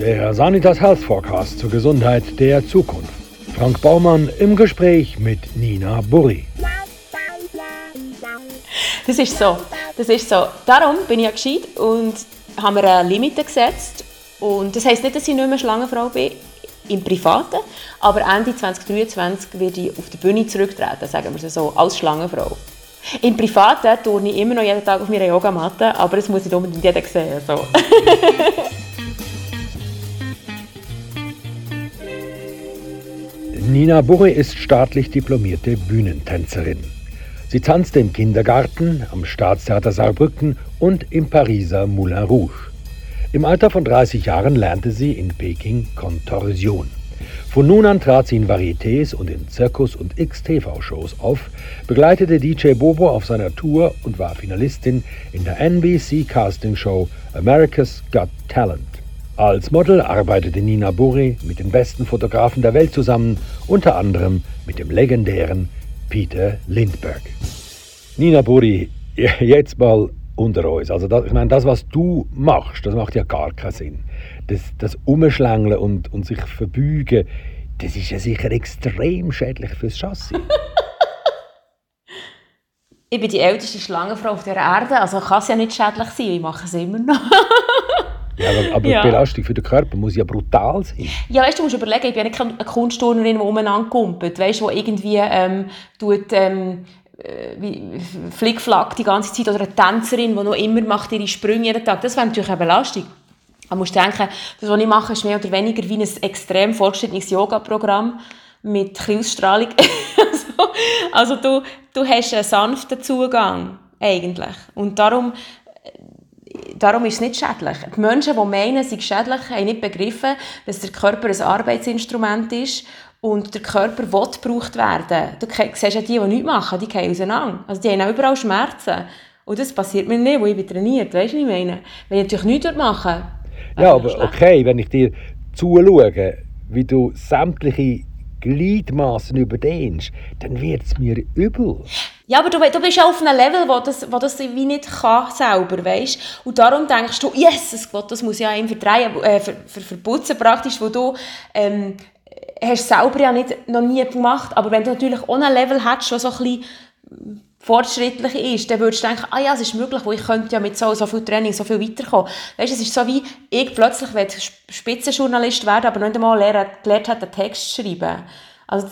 Der Sanitas Health Forecast zur Gesundheit der Zukunft. Frank Baumann im Gespräch mit Nina Burri. Das ist so. Das ist so. Darum bin ich ja gescheit und haben mir eine Limite gesetzt. Und das heisst nicht, dass ich nicht mehr Schlangenfrau bin im Privaten, aber Ende 2023 werde ich auf die Bühne zurücktreten, sagen wir es so, als Schlangenfrau. Im Privaten turne ich immer noch jeden Tag auf meiner Yogamatte, aber das muss nicht unbedingt jeder sehen. So. Nina Burre ist staatlich diplomierte Bühnentänzerin. Sie tanzte im Kindergarten, am Staatstheater Saarbrücken und im Pariser Moulin Rouge. Im Alter von 30 Jahren lernte sie in Peking Kontorsion. Von nun an trat sie in Varietés und in Zirkus- und X-TV-Shows auf, begleitete DJ Bobo auf seiner Tour und war Finalistin in der NBC Casting Show America's Got Talent. Als Model arbeitete Nina Burri mit den besten Fotografen der Welt zusammen, unter anderem mit dem legendären Peter Lindbergh. Nina Burri, jetzt mal unter uns. Also das, ich meine, das, was du machst, das macht ja gar keinen Sinn. Das, das Umschlängeln und, und sich verbeugen, das ist ja sicher extrem schädlich fürs Chassis. ich bin die älteste Schlangenfrau auf der Erde, also kann es ja nicht schädlich sein, ich mache es immer noch. Ja, aber, aber ja. die Belastung für den Körper muss ja brutal sein. Ja, weißt du, musst überlegen, ich bin ja keine Kunstturnerin, die umeinander kumpelt, weißt du, die irgendwie ähm, tut, ähm, äh, wie Flickflack die ganze Zeit oder eine Tänzerin, die noch immer macht ihre Sprünge jeden Tag. Das wäre natürlich eine Belastung. Man muss denken, das, was ich mache, ist mehr oder weniger wie ein extrem fortgeschrittenes Yoga-Programm mit Ausstrahlung. also, also du, du hast einen sanften Zugang eigentlich. Und darum darum ist es nicht schädlich. Die Menschen, die meinen, sie schädlich, haben nicht begriffen, dass der Körper ein Arbeitsinstrument ist und der Körper will gebraucht werden. Du siehst ja die, die nichts machen, die gehen auseinander. Also die haben auch überall Schmerzen. Und das passiert mir nicht, wo ich bin trainiert. Weißt du, was ich meine? Wenn ich natürlich nichts machen Ja, aber okay, wenn ich dir zuschaue, wie du sämtliche Gliedmaßen überdehnst, dann wird es mir übel. Ja, aber du, du bist auf einem Level, wo das, wo das wie nicht kann selber, weißt? Und darum denkst du, Jesus Gott, das muss ja ihm verdrehen, äh, ver, ver, verputzen praktisch, wo du ähm, hast selber ja nicht, noch nie gemacht, aber wenn du natürlich auch ein Level hättest, das so ein bisschen fortschrittlich ist, dann würdest du denken, ah ja, es ist möglich, wo ich könnte ja mit so, so viel Training so viel weiterkommen. Weißt, es ist so wie, ich plötzlich Spitzenjournalist werden, aber nicht einmal gelernt hat, einen Text zu schreiben. Also,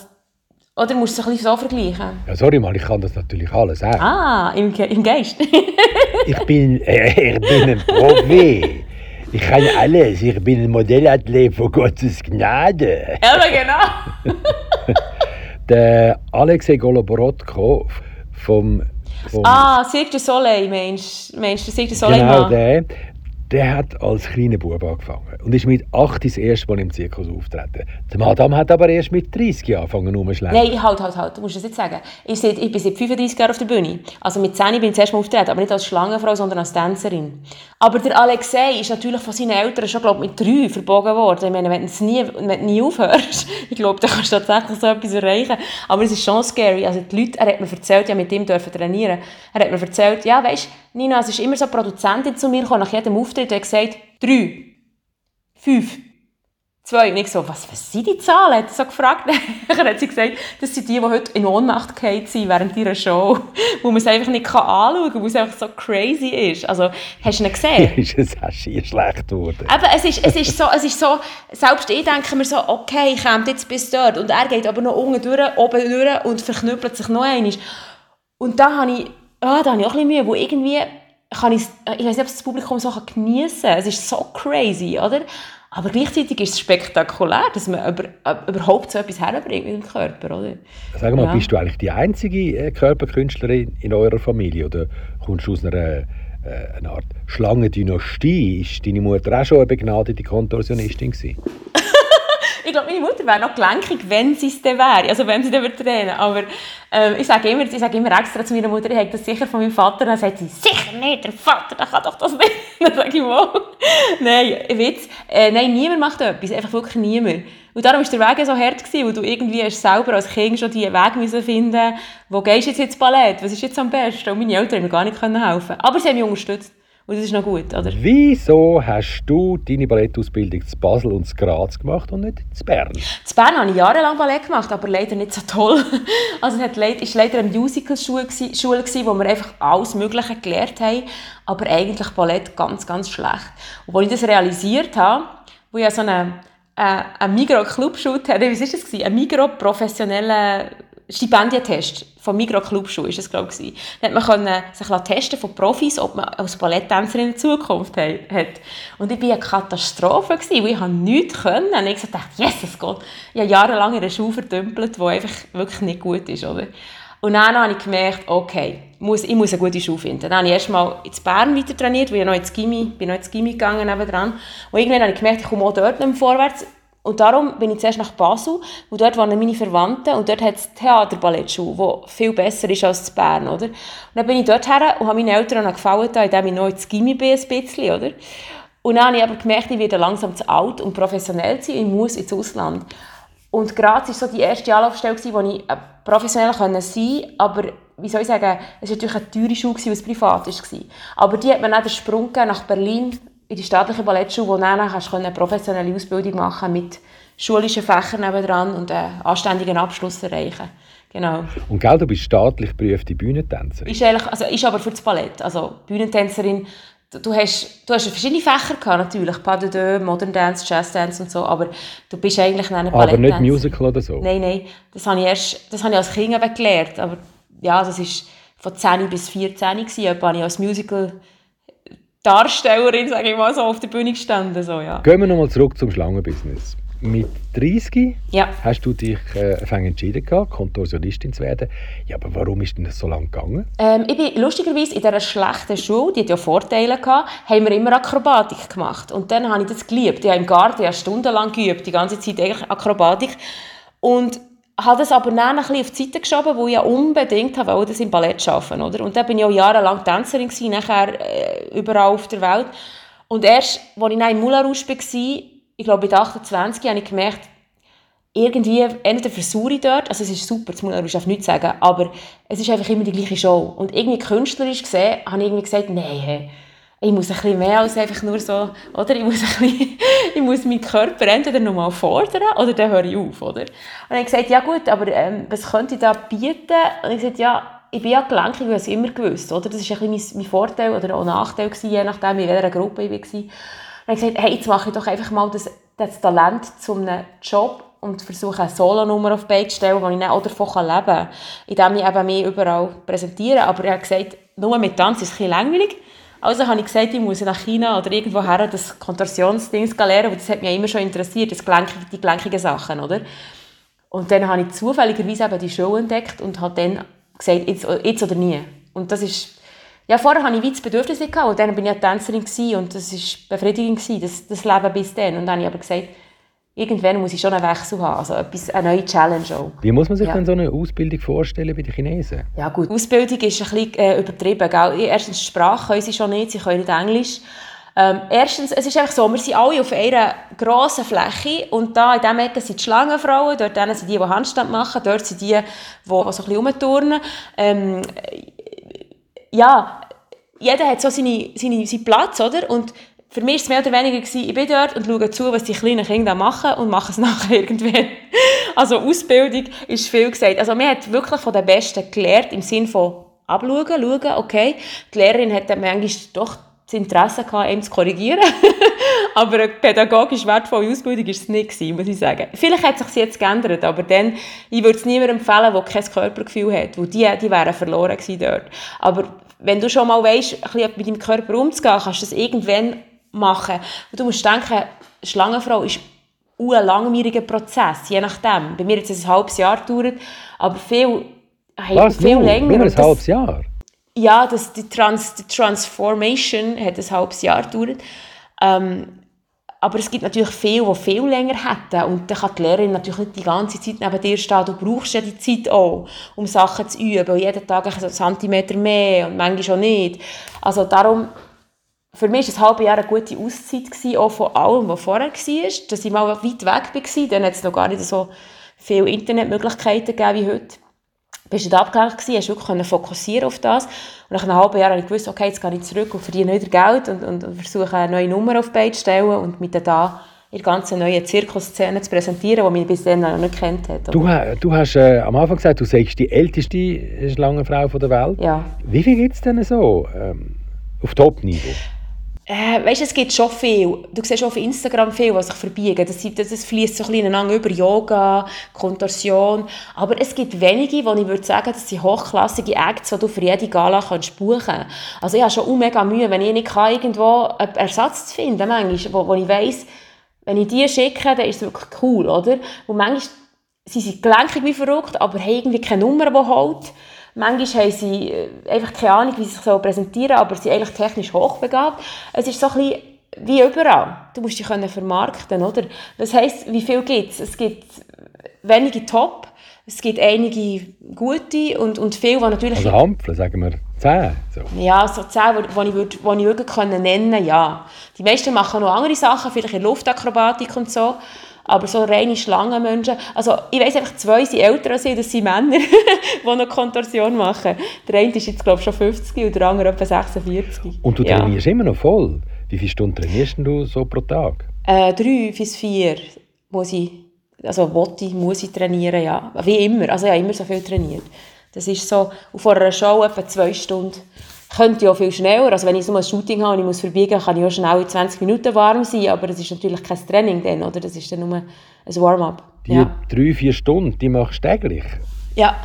oder musst du es ein bisschen so vergleichen? Ja, sorry mal, ich kann das natürlich alles sagen. Ah, im, Ge im Geist. ich, bin, äh, ich bin ein Profi. Ich kann alles. Ich bin ein Modellathlet von Gottes Gnade. Ja, genau. Der Alexei Goloborodko vom, vom ah, Cirque du Soleil meinst, meinst du? Cirque du Soleil Genau, der der hat als kleiner Bub angefangen und ist mit 8 das erste Mal im Zirkus auftreten. Die Madame hat aber erst mit 30 Jahren angefangen rumzuschlagen. Nein, halt, halt, halt, du musst das jetzt sagen. Ich, ich bin seit 35 Jahren auf der Bühne. Also mit 10 bin ich das erste Mal auftreten, aber nicht als Schlangenfrau, sondern als Tänzerin. Aber der Alexei ist natürlich von seinen Eltern schon, glaube mit 3 verbogen worden. Ich meine, wenn du nie, nie aufhörst, ich glaube, dann kannst du tatsächlich so etwas erreichen. Aber es ist schon scary. Also die Leute, er hat mir erzählt, ja, mit ihm dürfen trainieren. Er hat mir erzählt, ja, weißt Nina, es ist immer so eine Produzentin zu mir gekommen, nach jedem Auftritt, und gesagt, drei, fünf, zwei. Und ich so, was, was sind die Zahlen? Hat er so gefragt. Dann hat sie gesagt, das sind die, die heute in Ohnmacht gefallen sind während ihrer Show. Wo man es einfach nicht anschauen kann, wo es einfach so crazy ist. Also, hast du ihn gesehen? ist es auch schier schlecht geworden. Aber es ist, es ist so, es ist so, selbst ich denke mir so, okay, ich komme jetzt bis dort. Und er geht aber noch unten durch, oben durch und verknüppelt sich noch einmal. Und da habe ich ah, da habe ich auch ein bisschen Mühe, wo irgendwie kann ich, ich weiß nicht, ob das Publikum so geniessen kann. Es ist so crazy, oder? Aber gleichzeitig ist es spektakulär, dass man über, überhaupt so etwas herbringt mit dem Körper, oder? Sag mal, ja. bist du eigentlich die einzige äh, Körperkünstlerin in eurer Familie oder kommst du aus einer, äh, einer Art Schlangendynastie? Ist deine Mutter auch schon eine begnadete Kontorsionistin gewesen? ich glaube, meine Mutter wäre noch gelenkig, wenn sie es dann wäre, also wenn sie dann trainen Aber ähm, ich sage immer, ich immer extra zu meiner Mutter, ich habe das sicher von meinem Vater. Dann sagt sie, sicher nicht, der Vater, der kann doch das nicht. Dann sage ich, wow. nein, Witz. Äh, nein, niemand macht etwas, einfach wirklich niemand. Und darum war der Weg so hart, gewesen, weil du irgendwie hast selber als Kind schon die Weg müssen finden wo gehst du jetzt ins Ballett, was ist jetzt am besten? Und meine Eltern haben mir gar nicht helfen Aber sie haben mich unterstützt. Und das ist noch gut, oder? Wieso hast du deine Ballettausbildung zu Basel und zu Graz gemacht und nicht zu Bern? Zu Bern habe ich jahrelang Ballett gemacht, aber leider nicht so toll. Also es war leider eine Musical-Schule, wo wir einfach alles Mögliche gelernt haben, aber eigentlich Ballett ganz, ganz schlecht. Und als ich das realisiert habe, wo ich so eine, äh, einen Migros-Clubshoot hatte, wie war das? Ein Migros-professioneller Stipendientest vom Migros Clubschuh ist es glaube ich. Da hat man sich testen von Profis, ob man als Balletttänzerin in Zukunft hat. Und ich war eine Katastrophe, weil ich nichts können. Und ich dachte, yes, es geht. Ich habe jahrelang in einer Schule verdümpelt, die einfach wirklich nicht gut ist. Oder? Und dann habe ich gemerkt, okay, muss, ich muss eine gute Schule finden. Dann habe ich erst mal in Bern weiter trainiert, weil ich noch ins Gimmi, bin noch ins Gimmi gegangen nebenan. Und irgendwann habe ich gemerkt, ich komme auch dort nicht mehr vorwärts. Und darum bin ich zuerst nach Basel, wo dort waren meine Verwandten und dort hat es Theaterballettschule, die viel besser ist als in Bern, oder? Und dann bin ich dort her und habe meinen Eltern auch gefallen, indem ich noch ins Gimmi bin, ein bisschen, oder? Und dann habe ich aber gemerkt, ich werde langsam zu alt und professionell sein, ich muss ins Ausland. Und Graz war so die erste Anlaufstelle, wo ich äh, professionell sein konnte, aber wie soll ich sagen, es war natürlich eine teure Schule, es privat war. Aber die hat mir dann den Sprung nach Berlin in die staatliche Ballettschule, wo du dann eine professionelle Ausbildung machen mit schulischen Fächern nebendran und einen anständigen Abschluss erreichen. Genau. Und gell, du bist staatlich geprüfte Bühnentänzerin? Ist, ehrlich, also ist aber für das Ballett. Also Bühnentänzerin, du hast, du hast verschiedene Fächer gehabt, natürlich. Pas de deux, Modern Dance, Jazz Dance und so, aber du bist eigentlich eine Aber nicht Musical oder so? Nein, nein. Das habe ich, erst, das habe ich als Kind gelernt. Aber ja, das war von 10 bis 14 gewesen, habe ich als Musical Darstellerin, sage ich mal, so auf der Bühne gestanden. So, ja. Gehen wir nochmal zurück zum Schlangenbusiness. Mit 30 ja. hast du dich äh, entschieden, gehabt, Kontorsionistin zu werden. Ja, aber warum ist denn das so lange gegangen? Ähm, ich bin lustigerweise in dieser schlechten Schule, die hat ja Vorteile gehabt, haben wir immer Akrobatik gemacht. Und dann habe ich das geliebt. Ich habe im Garten ja stundenlang geübt, die ganze Zeit eigentlich Akrobatik. Und habe das aber dann ein bisschen auf die Seite geschoben, wo ich ja unbedingt wollte, das im Ballett arbeiten oder? Und dann bin ich auch jahrelang Tänzerin gewesen, nachher äh, überall auf der Welt. Und erst, als ich in Moulin Rouge war, ich glaube mit 28, habe ich gemerkt, irgendwie, entweder versuche ich dort, also es ist super, das Moulin Rouge darf nichts sagen, aber es ist einfach immer die gleiche Show. Und irgendwie künstlerisch gesehen, habe ich irgendwie gesagt, nein, hey, ich muss ein bisschen mehr als einfach nur so, oder? Ich muss, ein bisschen, ich muss meinen Körper entweder noch mal fordern oder dann höre ich auf, oder? Und dann habe ich gesagt, ja gut, aber ähm, was könnte ich da bieten? Und ich gesagt, ja, ich bin ja gelenkig, ich habe es immer gewusst, oder? Das war ein bisschen mein, Vorteil oder auch Nachteil gewesen, je nachdem, in welcher Gruppe ich war. Und dann habe ich gesagt, hey, jetzt mache ich doch einfach mal das, das Talent zu einem Job und versuche eine Solo-Nummer auf die Beine zu stellen, wo ich dann auch davon leben kann, indem ich eben mich überall präsentiere. Aber er hat gesagt, nur mit Tanz ist es ein bisschen langweilig. Also habe ich gesagt, ich muss nach China oder irgendwo her das Kontorsionsding lernen, weil das hat mich immer schon interessiert, das Gelenkige, die gelenkigen Sachen, oder? Und dann habe ich zufälligerweise eben die Show entdeckt und habe dann gesagt, jetzt, jetzt oder nie. Und das ist, ja, vorher hatte ich wie das Bedürfnis gehabt, und dann bin ich eine Tänzerin und das war befriedigend, das, das Leben bis dann. Und dann habe ich aber gesagt, irgendwann muss ich schon einen Wechsel haben, also etwas, eine neue Challenge auch. Wie muss man sich ja. denn so eine Ausbildung vorstellen bei den Chinesen? Ja gut, Ausbildung ist ein bisschen äh, übertrieben. Gell? Erstens, Sprache können sie schon nicht, sie können nicht Englisch. Ähm, erstens, es ist einfach so, wir sind alle auf einer grossen Fläche und da in diesem Ecke sind die Schlangenfrauen, dort sind die, die Handstand machen, dort sind die, die, die so ein bisschen rumturnen. Ähm, ja, jeder hat so seine, seine, seinen Platz, oder? Und für mich war es mehr oder weniger, gewesen, ich bin dort und schaue zu, was die kleinen Kinder machen und mache es nachher irgendwann. Also Ausbildung ist viel gesagt. Also man hat wirklich von den Besten gelernt, im Sinne von abschauen, schauen, okay. Die Lehrerin hat dann manchmal doch das Interesse gehabt, ihm zu korrigieren. aber eine pädagogisch wertvolle Ausbildung war es nicht, gewesen, muss ich sagen. Vielleicht hat es sich jetzt geändert, aber dann, ich würde es niemandem empfehlen, der kein Körpergefühl hat, weil die, die wären verloren gewesen dort. Aber wenn du schon mal weißt, ein bisschen mit deinem Körper umzugehen, kannst du das irgendwann machen. Und du musst denken, Schlangenfrau ist ein langwieriger Prozess, je nachdem. Bei mir hat es ein halbes Jahr gedauert, aber viel, Was, viel länger. Nur ein halbes Jahr? Ja, das, die, Trans, die Transformation hat ein halbes Jahr gedauert. Ähm, aber es gibt natürlich viele, die viel länger hätten. Und dann kann die Lehrerin natürlich nicht die ganze Zeit neben dir stehen. Du brauchst ja die Zeit auch, um Sachen zu üben. Und jeden Tag ein Zentimeter mehr und manchmal auch nicht. Also darum für mich war das halbe Jahr eine gute Auszeit, gewesen, auch von allem, was vorher war. Dass ich mal weit weg war, dann hat es noch gar nicht so viele Internetmöglichkeiten gegeben wie heute. bist du abgelenkt gewesen, hast wirklich fokussieren auf das. Und nach einem halben Jahr habe ich gewusst, okay, jetzt gehe ich zurück und verdiene wieder Geld und, und, und versuche eine neue Nummer auf die Beine zu stellen und mit da in ganze neue Zirkusszene zu präsentieren, die mich bis dann noch nicht kennt hat. Du, du, hast äh, am Anfang gesagt, du sagst die älteste Schlangenfrau der Welt. Ja. Wie viel gibt es denn so ähm, auf Top-Niveau? Äh, weißt, es gibt schon viel. Du siehst auf Instagram viel, was sich verbiegen. Das, das, das fließt so ein bisschen über Yoga, Kontorsion. Aber es gibt wenige, wo ich würde sagen, das sind hochklassige Acts, die du für jede Gala kannst buchen. Also ich habe schon mega Mühe, wenn ich nicht kann, irgendwo einen Ersatz zu finden, manchmal, wo, wo ich weiss, wenn ich die schicke, dann ist es wirklich cool, oder? Und manchmal sie sind gelenkig wie verrückt, aber haben irgendwie keine Nummer, die hält. Manchmal haben sie äh, einfach keine Ahnung, wie sie sich so präsentieren aber sie sind eigentlich technisch hochbegabt. Es ist so ein bisschen wie überall. Du musst dich vermarkten, oder? Das heisst, wie viel gibt es? Es gibt wenige Top, es gibt einige gute und, und viele, die natürlich... Also Hampfle, sagen wir zehn? So. Ja, so zehn, die ich, würd, ich wirklich können nennen ja. Die meisten machen noch andere Sachen, vielleicht in Luftakrobatik und so, aber so reine Schlangenmenschen, also ich weiss einfach, zwei sind älter als ich, das sind Männer, die noch Kontorsion machen. Der eine ist jetzt, glaube ich, schon 50 und der andere etwa 46. Und du trainierst ja. immer noch voll? Wie viele Stunden trainierst du so pro Tag? Äh, drei bis vier muss ich, also wollte ich, muss ich trainieren, ja. Wie immer, also ich habe immer so viel trainiert. Das ist so, vor einer Show etwa zwei Stunden könnte ja viel schneller. Also wenn ich so ein Shooting habe und ich muss verbiegen, kann ich auch schnell in 20 Minuten warm sein, aber das ist natürlich kein Training dann, oder? Das ist dann nur ein Warm-up. Die ja. drei, vier Stunden, die machst du täglich? Ja.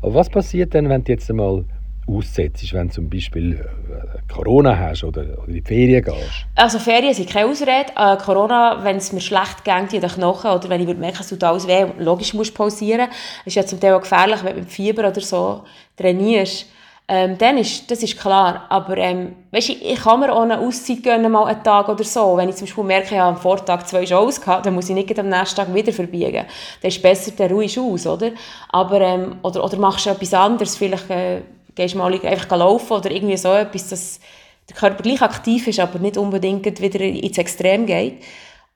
Aber was passiert denn, wenn du jetzt einmal aussetzt, wenn du zum Beispiel äh, Corona hast oder, oder in die Ferien gehst? Also Ferien sind keine Ausrede. Äh, Corona, wenn es mir schlecht geht in den Knochen oder wenn ich merke, es tut alles weh, logisch musst du pausieren. Das ist ja zum Teil auch gefährlich, wenn du mit Fieber oder so trainierst ähm, dann ist, das ist klar. Aber ähm, weißt, ich, ich kann mir auch eine Auszeit gönnen, mal einen Tag oder so. Wenn ich zum Beispiel merke, ich habe am Vortag zwei Shows gehabt, dann muss ich nicht am nächsten Tag wieder verbiegen. Dann ist es besser, der ruhig aus, oder? Aber, ähm, oder, oder machst du etwas anderes, vielleicht äh, gehst du mal einfach laufen oder irgendwie so etwas, dass der Körper gleich aktiv ist, aber nicht unbedingt wieder ins Extrem geht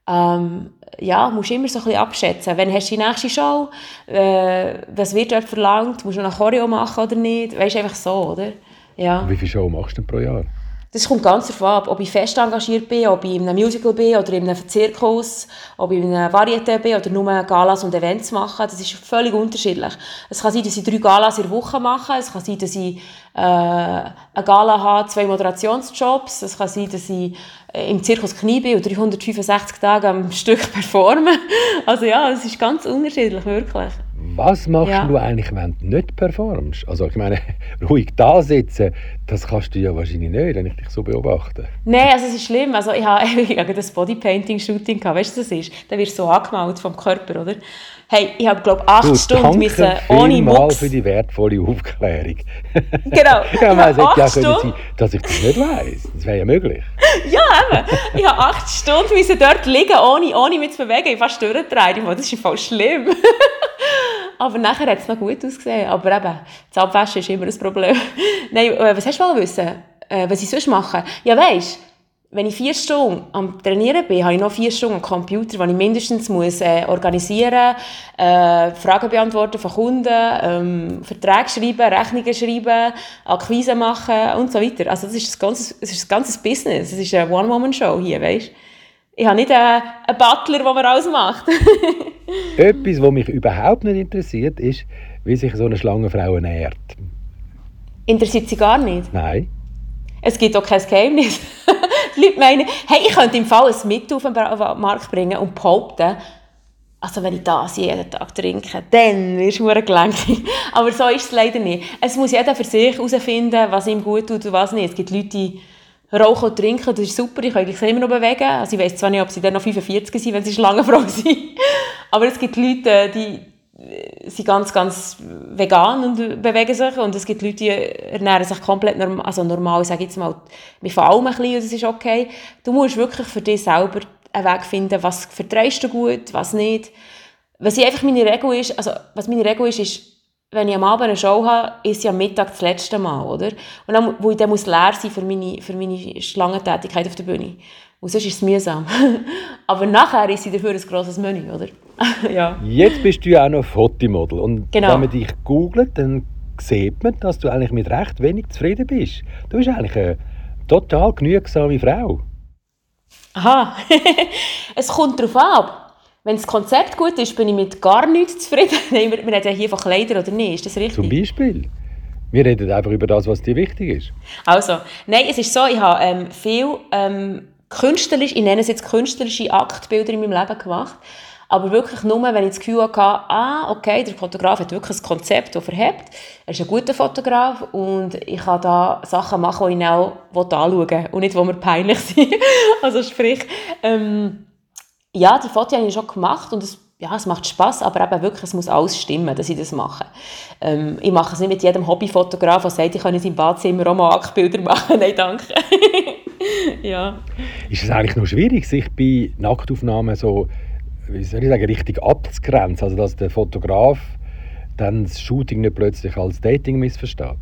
ähm, ja, musst immer so ein bisschen abschätzen. Wenn hast du die nächste Show, äh, was wird dort verlangt, musst du noch Choreo machen oder nicht, weißt einfach so, oder? Ja. Wie viele Shows machst du pro Jahr? Das kommt ganz darauf ab, ob ich fest engagiert bin, ob ich in einem Musical bin oder in einem Zirkus, ob ich in einer Varieté bin oder nur Galas und Events mache. Das ist völlig unterschiedlich. Es kann sein, dass ich drei Galas in der Woche mache. Es kann sein, dass ich äh, eine Gala habe, zwei Moderationsjobs. Es kann sein, dass ich im Zirkus Knie bin und 365 Tage am Stück performen. Also ja, es ist ganz unterschiedlich, wirklich. Was machst ja. du eigentlich, wenn du nicht performst? Also ich meine, ruhig da sitzen, das kannst du ja wahrscheinlich nicht, wenn ich dich so beobachte. Nein, also es ist schlimm. Also ich habe, ich habe das Bodypainting-Shooting gehabt. Weißt du, was das ist? Da wirst du so angemalt vom Körper, oder? Hey, ich habe glaube acht du, Stunden müssen ohne Mucks. für die wertvolle Aufklärung. Genau. ja, man sagt ja können sein, dass ich das nicht weiss. Das wäre ja möglich. ja, eben. Ich habe acht Stunden müssen dort liegen, ohne, ohne mich zu bewegen. Ich fast durchgedreht. Das ist voll schlimm. Aber nachher hat es noch gut ausgesehen. Aber eben, das Abwaschen ist immer ein Problem. Nein, äh, was hast du mal wissen? Äh, was ich sonst mache? Ja, weißt wenn ich vier Stunden am Trainieren bin, habe ich noch vier Stunden am Computer, wo ich mindestens muss, äh, organisieren äh, Fragen beantworten von Kunden, ähm, Verträge schreiben, Rechnungen schreiben, Akquise machen und so weiter. Also das ist ein ganzes, das ist ein ganzes Business. Das ist eine One-Woman-Show hier, weißt Ich habe nicht einen, einen Butler, der mir alles macht. Etwas, was mich überhaupt nicht interessiert, ist, wie sich so eine Schlangenfrau ernährt. Interessiert sie gar nicht? Nein. Es gibt auch kein Geheimnis. Die Leute meinen, hey, ich könnte im Fall ein Mittel auf den Markt bringen und behaupten, also wenn ich das jeden Tag trinke, dann wirst du gelenkig. Aber so ist es leider nicht. Es muss jeder für sich herausfinden, was ihm gut tut und was nicht. Es gibt Leute, die rauchen und trinken, das ist super, ich kann mich immer noch bewegen. Also ich weiß zwar nicht, ob sie dann noch 45 sind, wenn sie lange Frau sind. Aber es gibt Leute, die sind ganz, ganz vegan und bewegen sich und es gibt Leute, die ernähren sich komplett normal, also normal, ich sage jetzt mal, wir fallen ein bisschen und das ist okay. Du musst wirklich für dich selber einen Weg finden, was vertreibst du gut, was nicht. Was ich einfach meine Regel ist, also was meine Regel ist, ist, wenn ich am Abend eine Show habe, ist am Mittag das letzte Mal, oder? Und dann, wo ich dann muss leer sein für meine, für meine Schlangentätigkeit auf der Bühne. Und sonst ist es mühsam. Aber nachher ist sie dafür ein grosses Menü, oder? ja. Jetzt bist du ja auch noch Fotomodel. Und genau. wenn man dich googelt, dann sieht man, dass du eigentlich mit recht wenig zufrieden bist. Du bist eigentlich eine total genügsame Frau. Aha, es kommt darauf ab. Wenn das Konzept gut ist, bin ich mit gar nichts zufrieden. Nein, wir, wir reden hier von Kleidern oder nicht, ist das richtig? Zum Beispiel. Wir reden einfach über das, was dir wichtig ist. Also, nein, es ist so, ich habe ähm, viel ähm, künstlerisch, ich nenne es jetzt künstlerische Aktbilder in meinem Leben gemacht. Aber wirklich nur, wenn ich das Gefühl hatte, ah, okay, der Fotograf hat wirklich ein Konzept, das verhebt. Er ist ein guter Fotograf und ich kann da Sachen machen, die ich auch anschauen will und nicht, die mir peinlich sind. also sprich, ähm, ja, die Fotos habe ich schon gemacht und es, ja, es macht Spaß, aber eben wirklich, es muss alles stimmen, dass ich das mache. Ähm, ich mache es nicht mit jedem Hobbyfotograf, der sagt, ich kann in seinem Badzimmer auch mal Aktbilder machen. Nein, danke. ja. Ist es eigentlich noch schwierig, sich bei Nacktaufnahmen so wie soll ich sagen, richtig abzugrenzen. Also, dass der Fotograf dann das Shooting nicht plötzlich als Dating missversteht.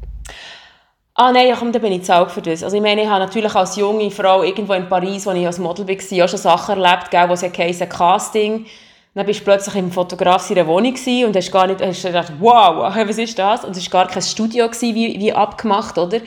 Ah nein, komm, da bin ich zu alt für das. Also ich meine, ich habe natürlich als junge Frau irgendwo in Paris, wo ich als Model war, auch schon Sachen erlebt, gell, wo es heisst, Casting. Dann bist du plötzlich im Fotograf seiner Wohnung und hast gar nicht, hast gedacht, wow, was ist das? Und es war gar kein Studio gewesen, wie, wie abgemacht, oder?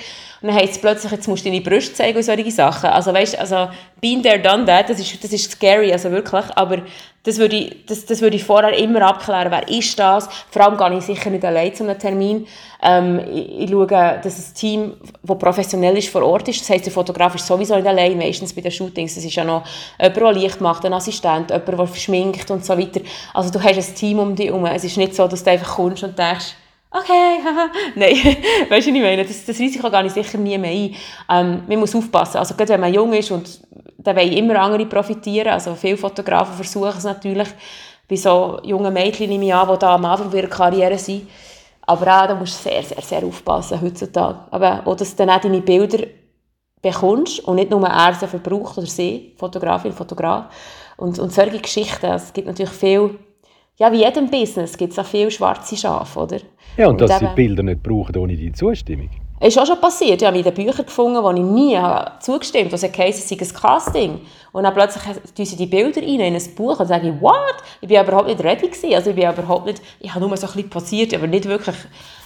Und dann heisst es plötzlich, jetzt musst du deine Brüste zeigen und solche Sachen. Also weißt, also, been there, done that, das ist, das ist scary, also wirklich. Aber das würde, ich, das, das würde ich vorher immer abklären, wer ist das? Vor allem gehe ich sicher nicht allein zu einem Termin. Ähm, ich, ich schaue, dass ein Team, das professionell ist, vor Ort ist. Das heisst, der Fotograf ist sowieso nicht allein, meistens bei den Shootings. Es ist ja noch jemand, der Licht macht, ein Assistent, jemand, der schminkt und so weiter. Also du hast ein Team um dich herum. Es ist nicht so, dass du einfach kommst und denkst, okay, haha. Nein, weißt du, was ich meine? Das, das Risiko gehe ich sicher nie mehr ein. Ähm, man muss aufpassen. Also gerade wenn man jung ist und da wollen immer andere profitieren. Also viele Fotografen versuchen es natürlich. Bei so jungen Mädchen nehme ich an, die da am Anfang ihrer Karriere sind. Aber auch, da musst du sehr, sehr, sehr aufpassen heutzutage. Aber auch, dass du dann auch deine Bilder bekommst und nicht nur er sie verbraucht oder sie, Fotografin, Fotograf. Und, und solche Geschichten, es gibt natürlich viel, ja, wie jedem Business gibt es auch viele schwarze Schafe, oder? Ja, und, und dass eben, sie Bilder nicht brauchen ohne deine Zustimmung. Es ist auch schon passiert. Ich habe wieder Bücher gefunden, wo ich nie zugestimmt habe. Heisst, es sei ein Casting. Und dann plötzlich tun sie die Bilder rein in ein Buch und sage ich, what? Ich war überhaupt nicht ready gewesen. Also ich bin überhaupt nicht, ich habe nur so ein bisschen passiert, aber nicht wirklich,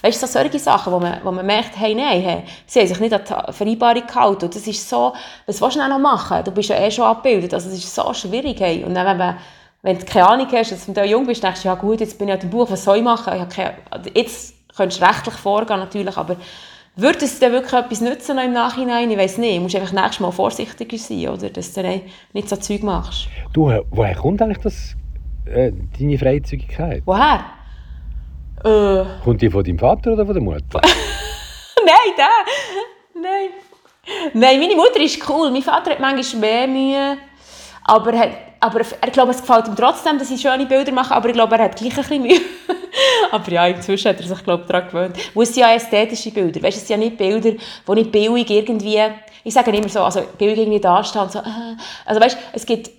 weißt du, so solche Sachen, wo man, wo man merkt, hey, nein, hey, sie haben sich nicht an die Vereinbarung gehalten. Und das ist so, was willst du noch machen? Du bist ja eh schon abgebildet. Also es ist so schwierig, hey. Und dann, wenn man wenn du keine Ahnung hast, dass du jung bist, denkst du, ja gut, jetzt bin ich an dem Buch, was soll ich machen? Ich keine, jetzt könntest du rechtlich vorgehen natürlich, aber würde es dir wirklich etwas nützen im Nachhinein? Ich weiß nicht. Du musst einfach nächstes Mal vorsichtiger sein, oder? dass du nicht so Zeug machst. Du, woher kommt eigentlich das, äh, deine Freizügigkeit? Woher? Äh. Kommt die von deinem Vater oder von der Mutter? Nein, der. Nein. Nein, meine Mutter ist cool. Mein Vater hat manchmal mehr Mühe. Aber, hat, aber er glaube, es gefällt ihm trotzdem, dass ich schöne Bilder mache. Aber ich glaube, er hat gleich ein bisschen Mühe. Aber ja, inzwischen hat er sich, glaube ich, daran gewöhnt. Wo es ja ästhetische Bilder. Weißt, es sind ja nicht Bilder, die nicht billig irgendwie, ich sage immer so, also billig irgendwie dastehen so, äh. also weißt, es gibt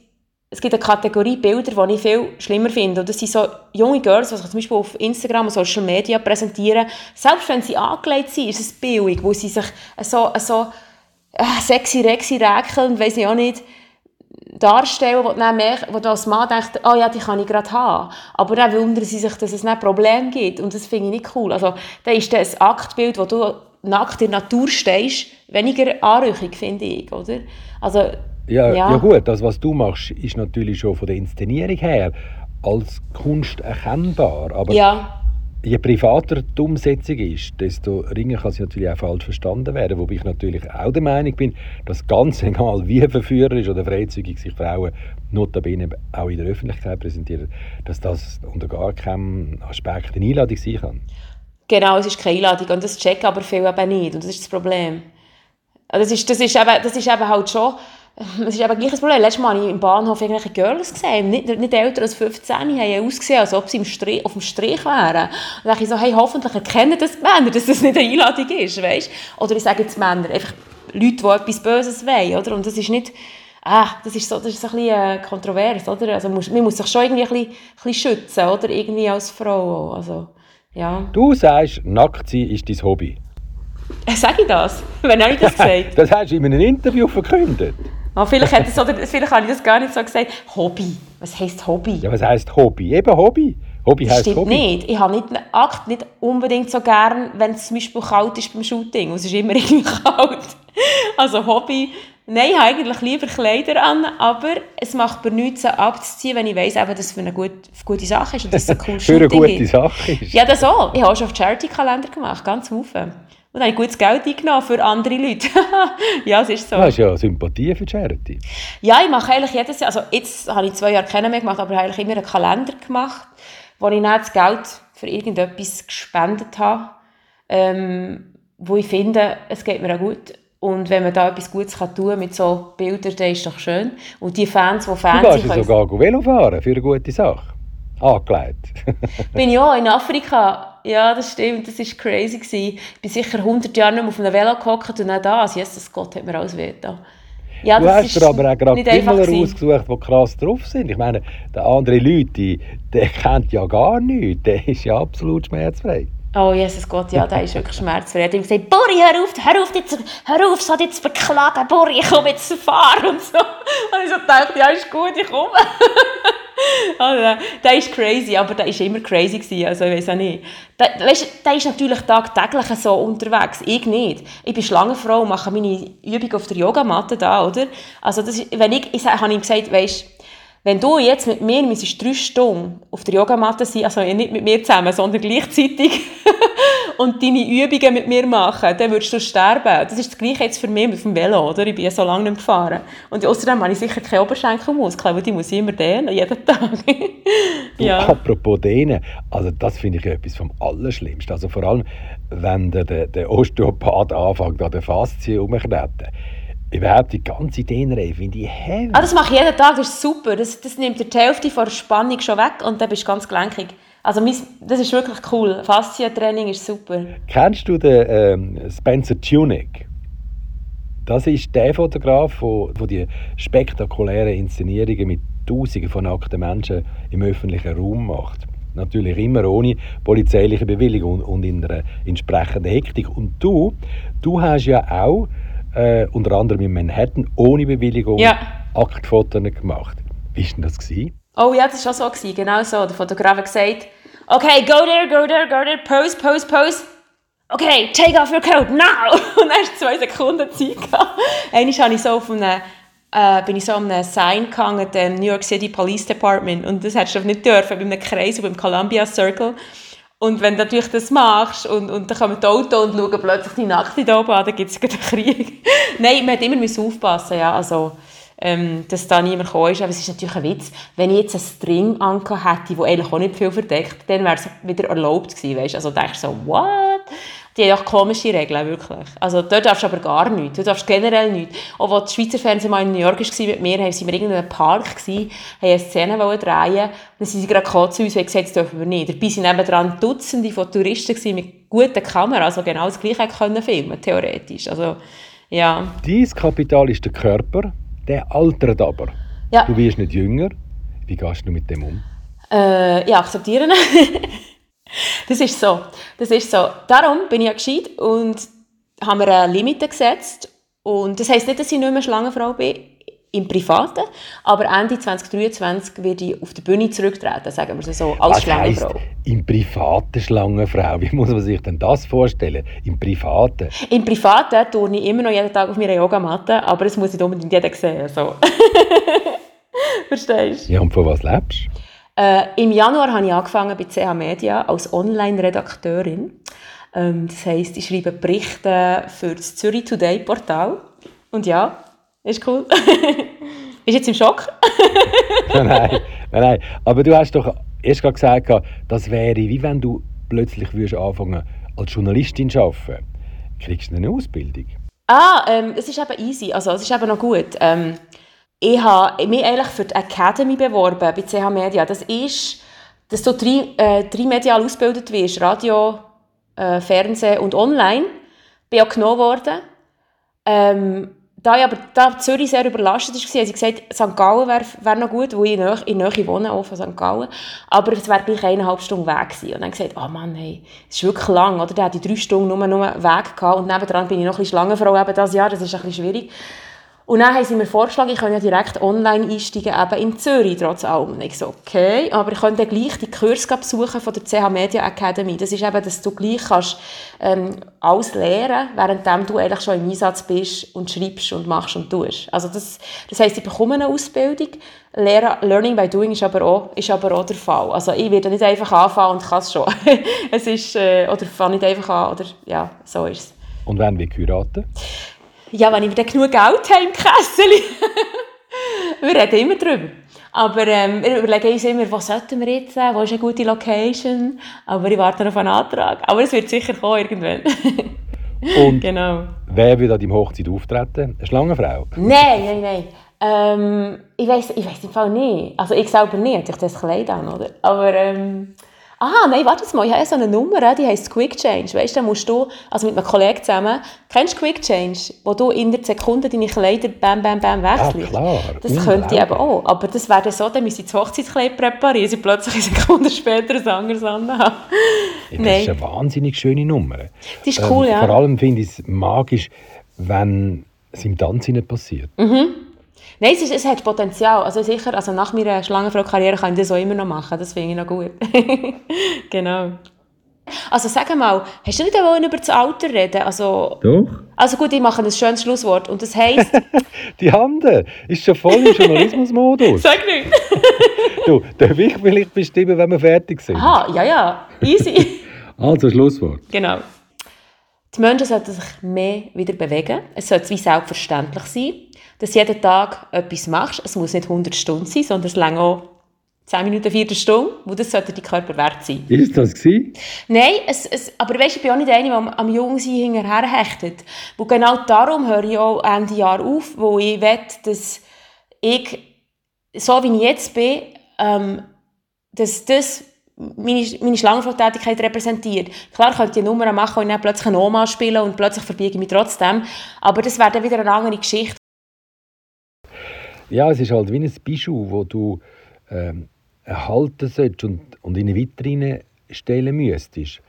es gibt eine Kategorie Bilder, die ich viel schlimmer finde. Und das sind so junge Girls, die sich zum Beispiel auf Instagram und Social Media präsentieren. Selbst wenn sie angelegt sind, ist es billig, wo sie sich so, so äh, sexy, rexy räkeln, weiss ich auch nicht, darstellen, wo, dann mehr, wo du als Mann denkst, oh ja, die kann ich gerade haben. Aber dann wundern sie sich, dass es ein Problem gibt. Und das finde ich nicht cool. Also, dann ist das Aktbild, wo du nackt in der Natur stehst, weniger anrüchig, finde ich, oder? Also, ja, ja. ja gut, das, was du machst, ist natürlich schon von der Inszenierung her als Kunst erkennbar. Aber ja je privater die Umsetzung ist, desto ringer kann sie natürlich auch falsch verstanden werden. Wobei ich natürlich auch der Meinung bin, dass ganz egal, wie verführerisch oder freizügig sich Frauen notabene auch in der Öffentlichkeit präsentieren, dass das unter gar keinem Aspekt eine Einladung sein kann. Genau, es ist keine Einladung und das checken aber viele eben nicht und das ist das Problem. Also das ist, das ist, eben, das ist eben halt schon es ist eben gleich ein Problem. Letztes Mal habe ich im Bahnhof irgendwelche Girls gesehen, nicht, nicht älter als 15, haben ausgesehen, als ob sie im Strich, auf dem Strich wären. Und dann dachte ich so, hey, hoffentlich erkennen das die Männer, dass das nicht eine Einladung ist, weißt? Oder ich sage jetzt Männer, einfach Leute, die etwas Böses wollen, oder? Und das ist nicht, ah, das ist so, das ist so ein bisschen äh, kontrovers, oder? Also man muss sich schon irgendwie ein bisschen, ein bisschen schützen, oder? Irgendwie als Frau, also Ja. Du sagst, nackt sein ist dein Hobby. Sag ich das? Wann habe ich das gesagt? das hast du in einem Interview verkündet. Oh, vielleicht, hat das, oder, vielleicht habe ich das gar nicht so gesagt. Hobby. Was heisst Hobby? Ja, was heisst Hobby? Eben Hobby. Hobby das heisst stimmt Hobby. nicht. Ich habe nicht einen Akt nicht unbedingt so gern, wenn es zum Beispiel kalt ist beim Shooting. Es ist immer irgendwie kalt. Also Hobby. Nein, ich habe eigentlich lieber Kleider an, aber es macht mir nichts, sie abzuziehen, wenn ich weiss, dass es für eine gute, gute Sache ist und dass es ein cooles Für eine Shooting gute. Sache ist. Ja, das auch. Ich habe auch schon auf Charity-Kalender gemacht, ganz Haufen. Und habe ich gutes Geld eingenommen für andere Leute. ja, es ist so. Du hast ja Sympathie für Charity. Ja, ich mache eigentlich jedes Jahr, also jetzt habe ich zwei Jahre keinen mehr gemacht, aber ich habe eigentlich immer einen Kalender gemacht, wo ich dann das Geld für irgendetwas gespendet habe, ähm, wo ich finde, es geht mir auch gut. Und wenn man da etwas Gutes kann tun mit so Bildern, dann ist doch schön. Und die Fans, die Du Fans sind, ja können- sogar Velo fahren für eine gute Sache. Angelegt. bin ich auch in Afrika. Ja, das stimmt, das war crazy. Gewesen. Ich bin sicher 100 Jahre nicht mehr auf einem Velo gehockt und dann das. Jesus Gott hat mir alles weh getan. Ja, du hast dir aber auch gerade gewesen. ausgesucht, die krass drauf sind. Ich meine, der andere Leute, der kennt ja gar nichts. Der ist ja absolut schmerzfrei. Oh, Jesus Gott, ja, der ist wirklich schmerzfrei. Er hat ihm gesagt, Buri, hör auf, hör auf, jetzt, hör auf, so zu verklagen, Buri, ich komme jetzt zu fahren und so. Und ich so dachte, ja, ist gut, ich komme. also, der, ist crazy, aber der ist immer crazy gewesen, also ich weiß auch nicht. Der, weißt, der ist natürlich tagtäglich so unterwegs, ich nicht. Ich bin Schlangenfrau und mache meine Übung auf der Yogamatte da, oder? Also das ist, wenn ich, ich habe ihm gesagt, weißt, wenn du jetzt mit mir müsstest drei Stunden auf der Yogamatte sein, also nicht mit mir zusammen, sondern gleichzeitig und deine Übungen mit mir machen, dann würdest du sterben. Das ist das Gleiche jetzt für mich mit dem Velo, oder? Ich bin ja so lange nicht gefahren. Und außerdem habe ich sicher keine Oberschenkelmuskeln, weil die muss ich immer dehnen, jeden Tag. Ja. Apropos denen, also das finde ich etwas vom Allerschlimmsten. Also vor allem, wenn der, der, der Osteopath anfängt, an der Faszie rumzukneten. Überhaupt die ganze Dehnerei finde ich heavy. Ah, das mache ich jeden Tag, das ist super. Das, das nimmt dir die Hälfte von der Spannung schon weg und dann bist du ganz gelenkig. Also mein, das ist wirklich cool. Faszientraining ist super. Kennst du den ähm, Spencer Tunick? Das ist der Fotograf, der die spektakulären Inszenierungen mit Tausenden von nackten Menschen im öffentlichen Raum macht. Natürlich immer ohne polizeiliche Bewilligung und- in einer entsprechenden Hektik. Und du, du hast ja auch äh, unter anderem in Manhattan ohne Bewilligung Ja. Aktfotos gemacht. Wie war denn das? Gewesen? Oh ja, das war schon so. Genau so. Der Fotograf hat gesagt, okay, go there, go there, go there, pose, pose, pose. Okay, take off your coat, now! Und dann hast zwei Sekunden Zeit gehabt. Einmal habe ich so auf einem, äh, bin ich so an einem Sign gehangen, dem New York City Police Department. Und das hättest du nicht dürfen, bei einem Kreis und beim Columbia Circle. Und wenn du natürlich das machst und, und dann kommen die Autos und schauen plötzlich die Nacht da oben an, dann gibt es einen Krieg. Nein, man hat immer aufpassen, ja, also, ähm, dass da niemand gekommen ist. Aber es ist natürlich ein Witz, wenn ich jetzt einen String angehabt hätte, der eigentlich auch nicht viel verdeckt, dann wäre es wieder erlaubt gewesen, weißt? Also denkst du so, what? Die haben auch komische Regeln, wirklich. Also dort darfst du aber gar nichts. Du darfst generell nichts. Auch als das Schweizer Fernsehen mal in New York war mit mir, waren wir in irgendeinem Park, gewesen, haben eine Szene drehen und dann sind sie gerade gekommen zu uns und gesagt, das dürfen wir nicht. Dabei waren nebendran Dutzende von Touristen gewesen mit guten Kameras, die genau das Gleiche können filmen theoretisch. Also, ja. Dein Kapital ist der Körper, der altert aber. Ja. Du wirst nicht jünger. Wie gehst du mit dem um? Äh, ja, akzeptieren. das ist so. Das ist so. Darum bin ich ja gescheit und haben wir eine Limite gesetzt. Und das heisst nicht, dass ich nicht mehr Schlangenfrau bin im Privaten, aber Ende 2023 werde ich auf der Bühne zurücktreten, sagen wir es so, als Was heisst Schlangenfrau. im privaten Schlangenfrau? Wie muss man sich denn das vorstellen? Im privaten? Im Privaten turne ich immer noch jeden Tag auf meiner Yogamatte, aber es muss nicht unbedingt jeder sehen. So. Verstehst du? Ja, und von was lebst du? Äh, Im Januar habe ich angefangen bei CH Media als Online-Redakteurin. Ähm, das heisst, ich schreibe Berichte für das Zürich Today Portal. Und ja, ist cool. Bist jetzt im Schock? nein, nein, nein. Aber du hast doch erst gerade gesagt, das wäre, wie wenn du plötzlich würdest anfangen als Journalistin zu arbeiten. Kriegst du eine Ausbildung? Ah, ähm, es ist eben easy. Also, es ist eben noch gut. Ähm, ich habe mich eigentlich für die Academy beworben bei CH Media. Das ist, dass du drei, äh, drei medial ausgebildet wirst. Radio, äh, Fernsehen und Online. Bin auch genommen worden. Ähm, da ja aber da Zürich sehr überlastet war, haben sie gesagt, St. Gallen wäre wär noch gut, wo ich in der Nähe wohne, auch von St. Gallen. Aber es wäre gleich eineinhalb Stunden Weg gewesen. Und dann gesagt, oh Mann, hey, es ist wirklich lang, oder? Da hatte ich drei Stunden nur, nur Weg gehabt. Und nebenan bin ich noch ein bisschen Schlangenfrau eben das Jahr, das ist ein bisschen schwierig. Und dann haben sie mir vorgeschlagen, ich könnte ja direkt online einsteigen, eben in Zürich, trotz allem. Und ich so, okay, aber ich könnte gleich die Kurs besuchen von der CH Media Academy. Das ist eben, dass du gleich kannst, ähm, alles lernen, während du eigentlich schon im Einsatz bist und schreibst und machst und tust. Also das, das heisst, ich bekomme eine Ausbildung. Learning by Doing ist aber, auch, ist aber auch der Fall. Also ich werde nicht einfach anfangen und kann es schon. es ist, äh, oder fange nicht einfach an, oder ja, so ist es. Und wenn wir heiraten? Ja, wenn ich dann genug Geld habe im Kessel. wir reden immer drüber. Aber ähm, wir überlegen uns immer, was sollten wir jetzt, wo ist eine gute Location. Aber ich warte noch auf einen Antrag. Aber es wird sicher kommen irgendwann. Und genau. wer wird an deinem Hochzeit auftreten? Eine Schlangenfrau? Nein, nein, nein. Ähm, ich weiß ich weiss im Fall nicht. Also ich selber nicht, ich das Kleid an, oder? Aber ähm, Ah, nein, warte mal, ich habe so eine Nummer, die heisst Quick Change. Weißt du, da musst du, also mit einem Kollegen zusammen, kennst du Quick Change, wo du in der Sekunde deine Kleider bam, bam, bam wechselst? Ja, klar. Das könnte ich eben auch. Aber das wäre so, dann müsste ich das Hochzeitskleid präparieren, sie plötzlich eine Sekunde später ein anderes anhaben. Ja, das ist eine wahnsinnig schöne Nummer. Das ist cool, ähm, ja. Vor allem finde ich es magisch, wenn es im Tanz nicht passiert. Mhm. Nein, es, ist, es hat Potenzial. Also sicher, also nach meiner Schlangenfrau-Karriere kann ich das auch immer noch machen. Das finde ich noch gut. genau. Also sag mal, hast du nicht wollen über das Alter reden? Also, Doch. Also gut, ich mache ein schönes Schlusswort und das heisst... Die Hande ist schon voll im Journalismusmodus. sag nicht. du, darf ich vielleicht bestimmen, wenn wir fertig sind? Aha, ja, ja, easy. also Schlusswort. Genau. Die Menschen sollten sich mehr wieder bewegen. Es sollte wie selbstverständlich sein dass du jeden Tag etwas machst. Es muss nicht 100 Stunden sein, sondern es lange auch 10 Minuten, 4 Stunden, wo das sollte dein Körper wert sein. Ist das gewesen? Nein, es, es, aber weißt, ich bin auch nicht eine, die am, am Jungsein hinterher hechtet. Wo genau darum höre ich auch Ende Jahr auf, wo ich will, dass ich, so wie ich jetzt bin, ähm, dass das meine, meine Schlangenflugtätigkeit repräsentiert. Klar könnte ich eine Nummer machen und dann plötzlich eine Oma spielen und plötzlich verbiege ich mich trotzdem. Aber das wäre dann wieder eine andere Geschichte. Ja, es ist halt wie ein Bischof, wo du ähm, erhalten sollst und, und in eine Vitrine stellen müsstest.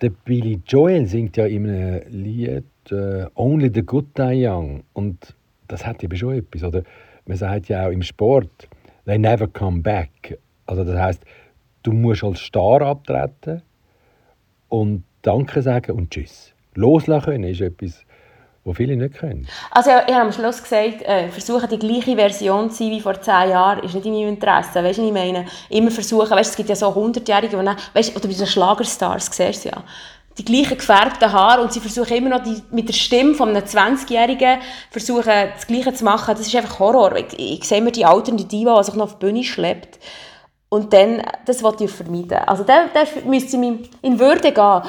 Der Billy Joel singt ja in einem Lied äh, «Only the good die young» und das hat eben schon etwas. Oder man sagt ja auch im Sport «They never come back». Also das heißt, du musst als Star abtreten und Danke sagen und Tschüss. Loslassen können ist etwas die viele nicht können. Also ich, habe am Schluss gesagt, äh, versuchen die gleiche Version zu sein wie vor zehn Jahren, ist nicht in meinem Interesse. Weißt du, ich meine, immer versuchen, weißt, es gibt ja so 100-Jährige, weißt, oder bei den Schlagerstars, siehst du ja, die gleichen gefärbten Haare und sie versuchen immer noch die, mit der Stimme von einem 20-Jährigen versuchen, das Gleiche zu machen. Das ist einfach Horror. Ich, ich sehe immer die alternde Diva, die sich noch auf die Bühne schleppt. Und dann, das wollte ich vermeiden. Also der, der müsste in Würde gehen.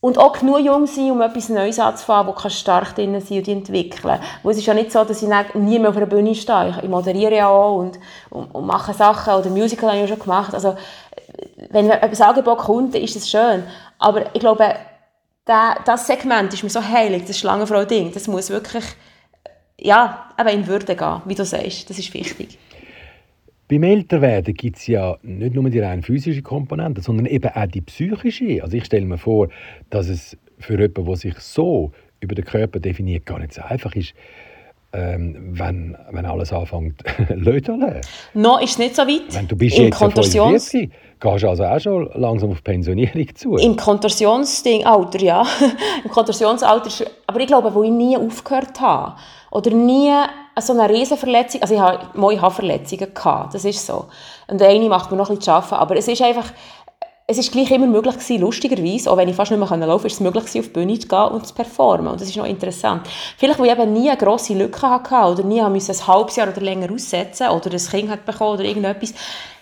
Und auch genug jung sein, um etwas Neues anzufangen, wo stark drin sein und entwickeln. Weil es ist ja nicht so, dass ich nie mehr auf einer Bühne stehe. Ich moderiere ja auch und, und, und mache Sachen. Oder Musical habe ich auch schon gemacht. Also, wenn ein Angebot kommt, ist das schön. Aber ich glaube, der, das Segment ist mir so heilig, das Schlangenfrau-Ding. Das muss wirklich, ja, eben in Würde gehen, wie du sagst. Das ist wichtig. Beim Älterwerden gibt es ja nicht nur die rein physische Komponente, sondern eben auch die psychische. Also ich stelle mir vor, dass es für jemanden, der sich so über den Körper definiert, gar nicht so einfach ist, ähm, wenn, wenn alles anfängt löteln. No, ist nicht so weit. Wenn du bist Im jetzt Kontorsions 45, gehst du also auch schon langsam auf Pensionierung zu. Im Kontorsionsalter, ja. Im Kontorsionsalter, aber ich glaube, wo ich nie aufgehört habe oder nie so eine Riesenverletzung, also ich habe, mal, ich habe Verletzungen gehabt, das ist so. Und eine macht mir noch bisschen zu arbeiten, aber es ist einfach, es ist gleich immer möglich gewesen, lustigerweise, auch wenn ich fast nicht mehr laufen konnte, ist es möglich gewesen, auf die Bühne zu gehen und zu performen. Und das ist noch interessant. Vielleicht, weil ich eben nie eine grosse Lücke hatte oder nie ein halbes Jahr oder länger aussetzen oder ein Kind hat bekommen oder irgendetwas,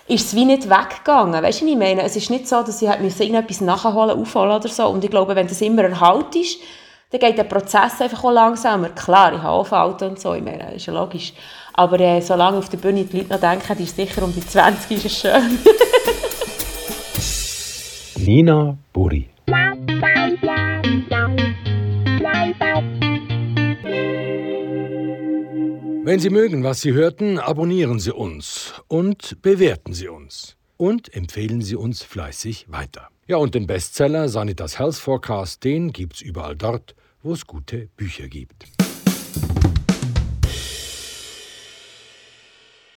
ist es wie nicht weggegangen. Weißt du, was ich meine? Es ist nicht so, dass ich irgendetwas nachholen, aufholen oder so. Und ich glaube, wenn das immer erhalt ist, dann geht der Prozess einfach auch langsamer. Klar, ich habe auch Falten und so, ich meine, das ist ja logisch. Aber äh, solange auf der Bühne die Leute noch denken, die ist sicher um die 20, ist es schön. Nina Buri. Wenn Sie mögen, was Sie hörten, abonnieren Sie uns und bewerten Sie uns. Und empfehlen Sie uns fleißig weiter. Ja, und den Bestseller Sanitas Health Forecast, den gibt's überall dort, wo es gute Bücher gibt.